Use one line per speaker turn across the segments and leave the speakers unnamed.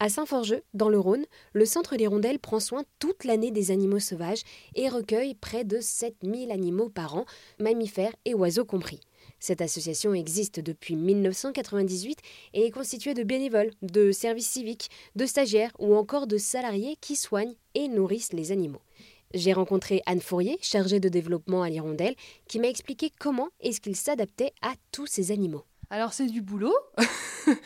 À Saint-Forgeux, dans le Rhône, le Centre d'Hirondelles prend soin toute l'année des animaux sauvages et recueille près de 7000 animaux par an, mammifères et oiseaux compris. Cette association existe depuis 1998 et est constituée de bénévoles, de services civiques, de stagiaires ou encore de salariés qui soignent et nourrissent les animaux. J'ai rencontré Anne Fourier, chargée de développement à l'Hirondelle, qui m'a expliqué comment est-ce qu'il s'adaptait à tous ces animaux.
Alors c'est du boulot.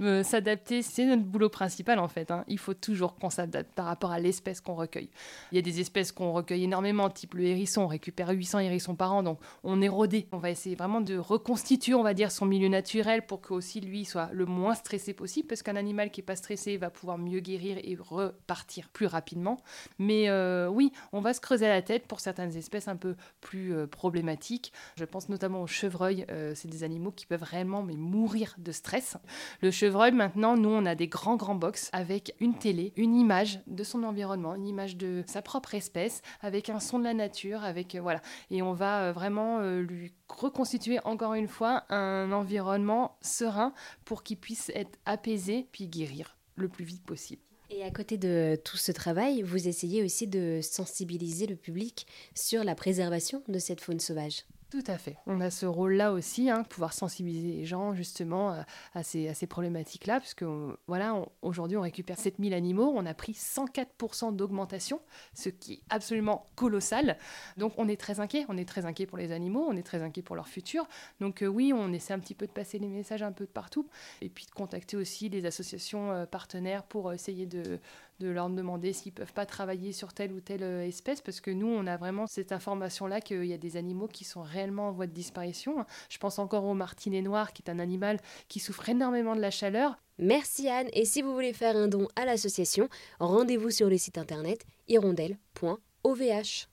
Euh, s'adapter, c'est notre boulot principal en fait. Hein. Il faut toujours qu'on s'adapte par rapport à l'espèce qu'on recueille. Il y a des espèces qu'on recueille énormément, type le hérisson. On récupère 800 hérissons par an, donc on est rodé. On va essayer vraiment de reconstituer, on va dire, son milieu naturel pour que aussi lui soit le moins stressé possible, parce qu'un animal qui est pas stressé va pouvoir mieux guérir et repartir plus rapidement. Mais euh, oui, on va se creuser la tête pour certaines espèces un peu plus euh, problématiques. Je pense notamment aux chevreuils. c'est des animaux qui peuvent réellement mais mourir de stress. Le chevreuil, maintenant, nous, on a des grands, grands box avec une télé, une image de son environnement, une image de sa propre espèce, avec un son de la nature, avec euh, voilà. Et on va euh, vraiment euh, lui reconstituer encore une fois un environnement serein pour qu'il puisse être apaisé puis guérir le plus vite possible.
Et à côté de tout ce travail, vous essayez aussi de sensibiliser le public sur la préservation de cette faune sauvage.
Tout à fait. On a ce rôle-là aussi, hein, pouvoir sensibiliser les gens justement euh, à ces, problématiques-là, puisque voilà, aujourd'hui on récupère 7000 animaux, on a pris 104% d'augmentation, ce qui est absolument colossal. Donc on est très inquiet, on est très inquiet pour les animaux, on est très inquiet pour leur futur. Donc euh, oui, on essaie un petit peu de passer les messages un peu de partout, et puis de contacter aussi les associations euh, partenaires pour essayer de, de leur demander s'ils peuvent pas travailler sur telle ou telle euh, espèce, parce que nous, on a vraiment cette information-là qu'il y a des animaux qui sont réellement en voie de disparition. Je pense encore au martinet noir, qui est un animal qui souffre énormément de la chaleur.
Merci Anne, et si vous voulez faire un don à l'association, rendez-vous sur le site internet hirondelle.ovh.